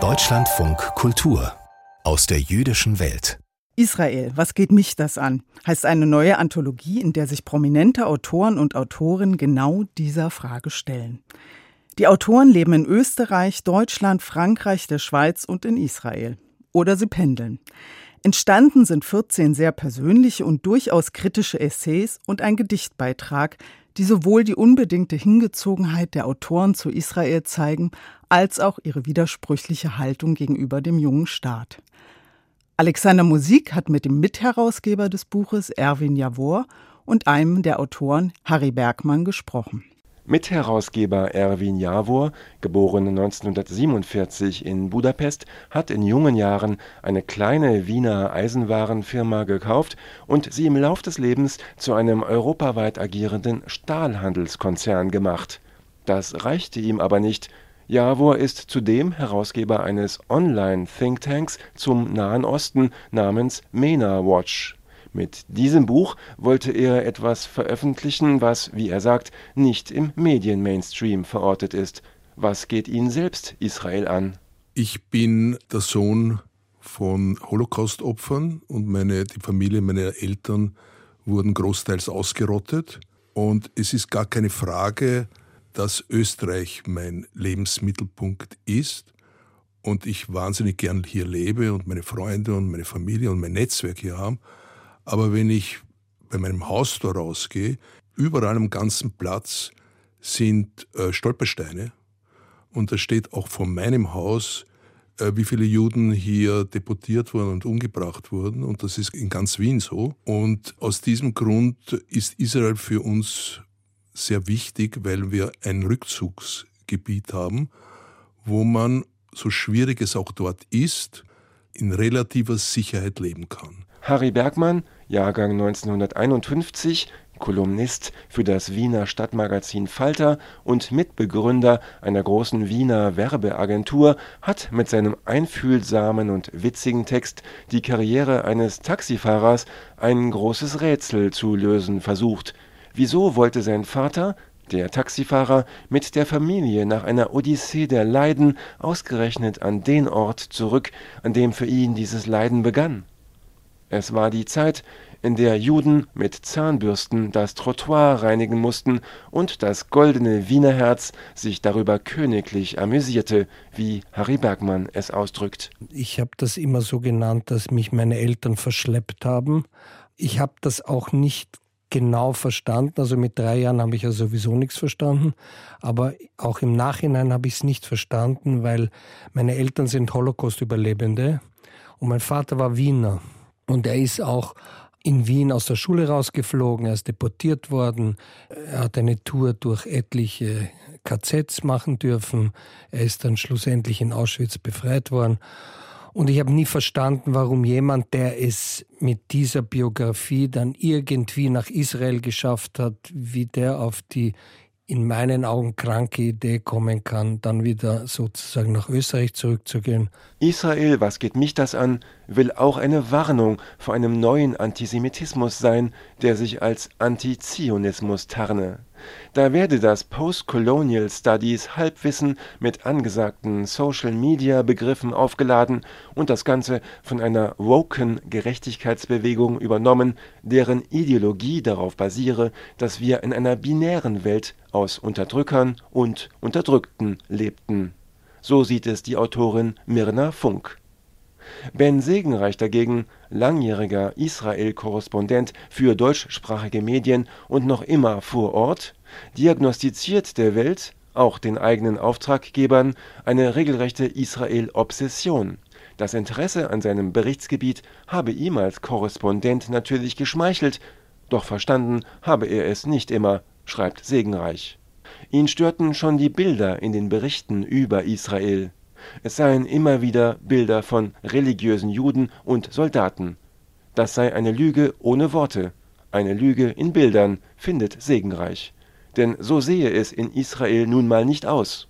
Deutschlandfunk Kultur aus der jüdischen Welt. Israel, was geht mich das an? heißt eine neue Anthologie, in der sich prominente Autoren und Autorinnen genau dieser Frage stellen. Die Autoren leben in Österreich, Deutschland, Frankreich, der Schweiz und in Israel. Oder sie pendeln. Entstanden sind 14 sehr persönliche und durchaus kritische Essays und ein Gedichtbeitrag, die sowohl die unbedingte Hingezogenheit der Autoren zu Israel zeigen, als auch ihre widersprüchliche Haltung gegenüber dem jungen Staat. Alexander Musik hat mit dem Mitherausgeber des Buches Erwin Javor und einem der Autoren Harry Bergmann gesprochen. Mitherausgeber Erwin Javor, geboren 1947 in Budapest, hat in jungen Jahren eine kleine Wiener Eisenwarenfirma gekauft und sie im Lauf des Lebens zu einem europaweit agierenden Stahlhandelskonzern gemacht. Das reichte ihm aber nicht Javor ist zudem Herausgeber eines Online-Thinktanks zum Nahen Osten namens MENA Watch. Mit diesem Buch wollte er etwas veröffentlichen, was, wie er sagt, nicht im Medien-Mainstream verortet ist. Was geht ihn selbst Israel an? Ich bin der Sohn von Holocaust-Opfern und meine, die Familie meiner Eltern wurden großteils ausgerottet. Und es ist gar keine Frage, dass Österreich mein Lebensmittelpunkt ist und ich wahnsinnig gern hier lebe und meine Freunde und meine Familie und mein Netzwerk hier haben. Aber wenn ich bei meinem Haustor rausgehe, überall am ganzen Platz sind äh, Stolpersteine und da steht auch vor meinem Haus, äh, wie viele Juden hier deportiert wurden und umgebracht wurden. Und das ist in ganz Wien so. Und aus diesem Grund ist Israel für uns sehr wichtig, weil wir ein Rückzugsgebiet haben, wo man, so schwierig es auch dort ist, in relativer Sicherheit leben kann. Harry Bergmann, Jahrgang 1951, Kolumnist für das Wiener Stadtmagazin Falter und Mitbegründer einer großen Wiener Werbeagentur, hat mit seinem einfühlsamen und witzigen Text die Karriere eines Taxifahrers ein großes Rätsel zu lösen versucht. Wieso wollte sein Vater, der Taxifahrer, mit der Familie nach einer Odyssee der Leiden ausgerechnet an den Ort zurück, an dem für ihn dieses Leiden begann? Es war die Zeit, in der Juden mit Zahnbürsten das Trottoir reinigen mussten und das goldene Wiener Herz sich darüber königlich amüsierte, wie Harry Bergmann es ausdrückt. Ich habe das immer so genannt, dass mich meine Eltern verschleppt haben. Ich habe das auch nicht genau verstanden. Also mit drei Jahren habe ich ja sowieso nichts verstanden. Aber auch im Nachhinein habe ich es nicht verstanden, weil meine Eltern sind Holocaust-Überlebende und mein Vater war Wiener. Und er ist auch in Wien aus der Schule rausgeflogen, er ist deportiert worden, er hat eine Tour durch etliche KZs machen dürfen, er ist dann schlussendlich in Auschwitz befreit worden. Und ich habe nie verstanden, warum jemand, der es mit dieser Biografie dann irgendwie nach Israel geschafft hat, wie der auf die in meinen Augen kranke Idee kommen kann, dann wieder sozusagen nach Österreich zurückzugehen. Israel, was geht mich das an, will auch eine Warnung vor einem neuen Antisemitismus sein, der sich als Antizionismus tarne. Da werde das Post-Colonial Studies Halbwissen mit angesagten Social-Media-Begriffen aufgeladen und das Ganze von einer woken Gerechtigkeitsbewegung übernommen, deren Ideologie darauf basiere, dass wir in einer binären Welt aus Unterdrückern und Unterdrückten lebten. So sieht es die Autorin Mirna Funk. Ben Segenreich dagegen, langjähriger Israel-Korrespondent für deutschsprachige Medien und noch immer vor Ort, diagnostiziert der Welt, auch den eigenen Auftraggebern, eine regelrechte Israel-Obsession. Das Interesse an seinem Berichtsgebiet habe ihm als Korrespondent natürlich geschmeichelt, doch verstanden habe er es nicht immer, schreibt Segenreich. Ihn störten schon die Bilder in den Berichten über Israel es seien immer wieder Bilder von religiösen Juden und Soldaten. Das sei eine Lüge ohne Worte, eine Lüge in Bildern, findet Segenreich. Denn so sehe es in Israel nun mal nicht aus.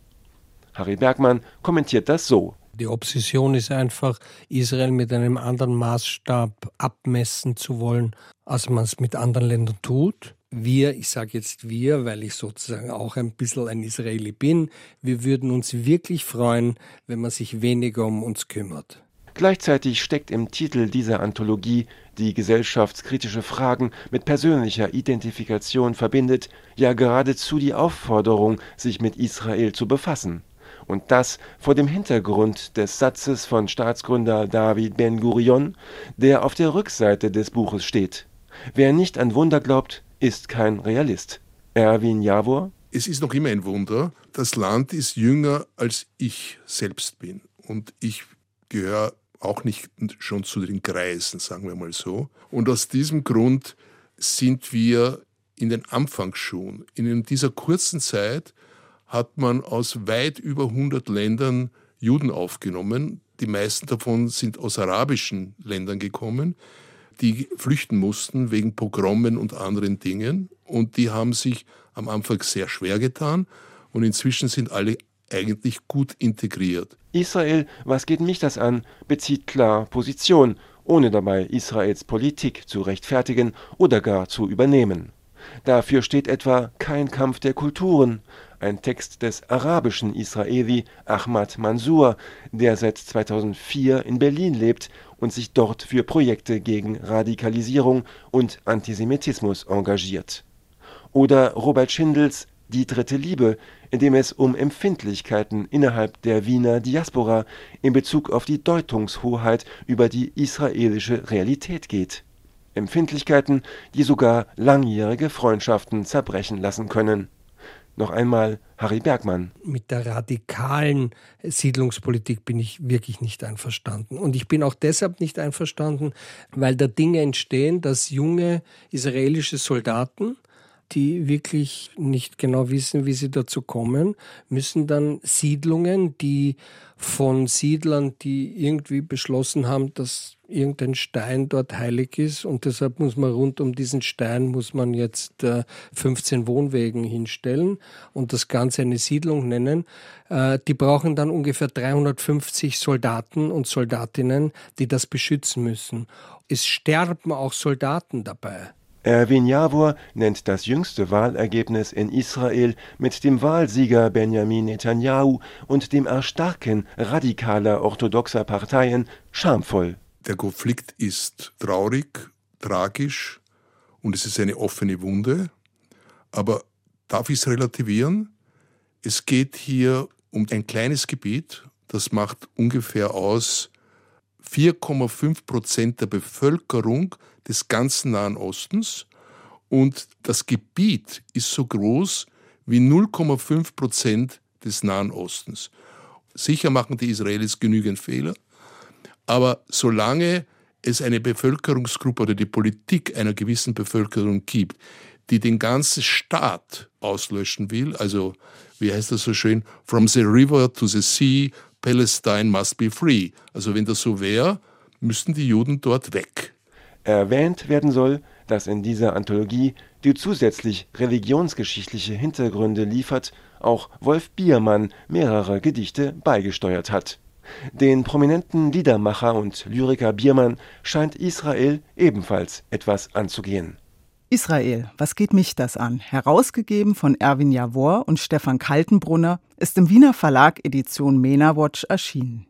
Harry Bergmann kommentiert das so. Die Obsession ist einfach, Israel mit einem anderen Maßstab abmessen zu wollen, als man es mit anderen Ländern tut. Wir, ich sage jetzt wir, weil ich sozusagen auch ein bisschen ein Israeli bin, wir würden uns wirklich freuen, wenn man sich weniger um uns kümmert. Gleichzeitig steckt im Titel dieser Anthologie, die gesellschaftskritische Fragen mit persönlicher Identifikation verbindet, ja geradezu die Aufforderung, sich mit Israel zu befassen. Und das vor dem Hintergrund des Satzes von Staatsgründer David Ben-Gurion, der auf der Rückseite des Buches steht. Wer nicht an Wunder glaubt, ist kein Realist. Erwin Javor? Es ist noch immer ein Wunder. Das Land ist jünger, als ich selbst bin. Und ich gehöre auch nicht schon zu den Kreisen, sagen wir mal so. Und aus diesem Grund sind wir in den Anfangsschuhen. In dieser kurzen Zeit hat man aus weit über 100 Ländern Juden aufgenommen. Die meisten davon sind aus arabischen Ländern gekommen, die flüchten mussten wegen Pogromen und anderen Dingen. Und die haben sich am Anfang sehr schwer getan. Und inzwischen sind alle eigentlich gut integriert. Israel, was geht mich das an, bezieht klar Position, ohne dabei Israels Politik zu rechtfertigen oder gar zu übernehmen. Dafür steht etwa kein Kampf der Kulturen, ein Text des arabischen Israeli Ahmad Mansour, der seit 2004 in Berlin lebt und sich dort für Projekte gegen Radikalisierung und Antisemitismus engagiert. Oder Robert Schindels die dritte Liebe, in dem es um Empfindlichkeiten innerhalb der Wiener Diaspora in Bezug auf die Deutungshoheit über die israelische Realität geht. Empfindlichkeiten, die sogar langjährige Freundschaften zerbrechen lassen können. Noch einmal Harry Bergmann. Mit der radikalen Siedlungspolitik bin ich wirklich nicht einverstanden. Und ich bin auch deshalb nicht einverstanden, weil da Dinge entstehen, dass junge israelische Soldaten die wirklich nicht genau wissen, wie sie dazu kommen, müssen dann Siedlungen, die von Siedlern, die irgendwie beschlossen haben, dass irgendein Stein dort heilig ist und deshalb muss man rund um diesen Stein muss man jetzt äh, 15 Wohnwegen hinstellen und das Ganze eine Siedlung nennen. Äh, die brauchen dann ungefähr 350 Soldaten und Soldatinnen, die das beschützen müssen. Es sterben auch Soldaten dabei. Erwin Javor nennt das jüngste Wahlergebnis in Israel mit dem Wahlsieger Benjamin Netanyahu und dem Erstarken radikaler orthodoxer Parteien schamvoll. Der Konflikt ist traurig, tragisch und es ist eine offene Wunde. Aber darf ich es relativieren? Es geht hier um ein kleines Gebiet, das macht ungefähr aus 4,5 Prozent der Bevölkerung des ganzen Nahen Ostens und das Gebiet ist so groß wie 0,5 Prozent des Nahen Ostens. Sicher machen die Israelis genügend Fehler, aber solange es eine Bevölkerungsgruppe oder die Politik einer gewissen Bevölkerung gibt, die den ganzen Staat auslöschen will, also wie heißt das so schön, from the river to the sea, Palestine must be free. Also wenn das so wäre, müssten die Juden dort weg. Erwähnt werden soll, dass in dieser Anthologie, die zusätzlich religionsgeschichtliche Hintergründe liefert, auch Wolf Biermann mehrere Gedichte beigesteuert hat. Den prominenten Liedermacher und Lyriker Biermann scheint Israel ebenfalls etwas anzugehen. Israel, was geht mich das an? Herausgegeben von Erwin Javor und Stefan Kaltenbrunner, ist im Wiener Verlag Edition MENA Watch erschienen.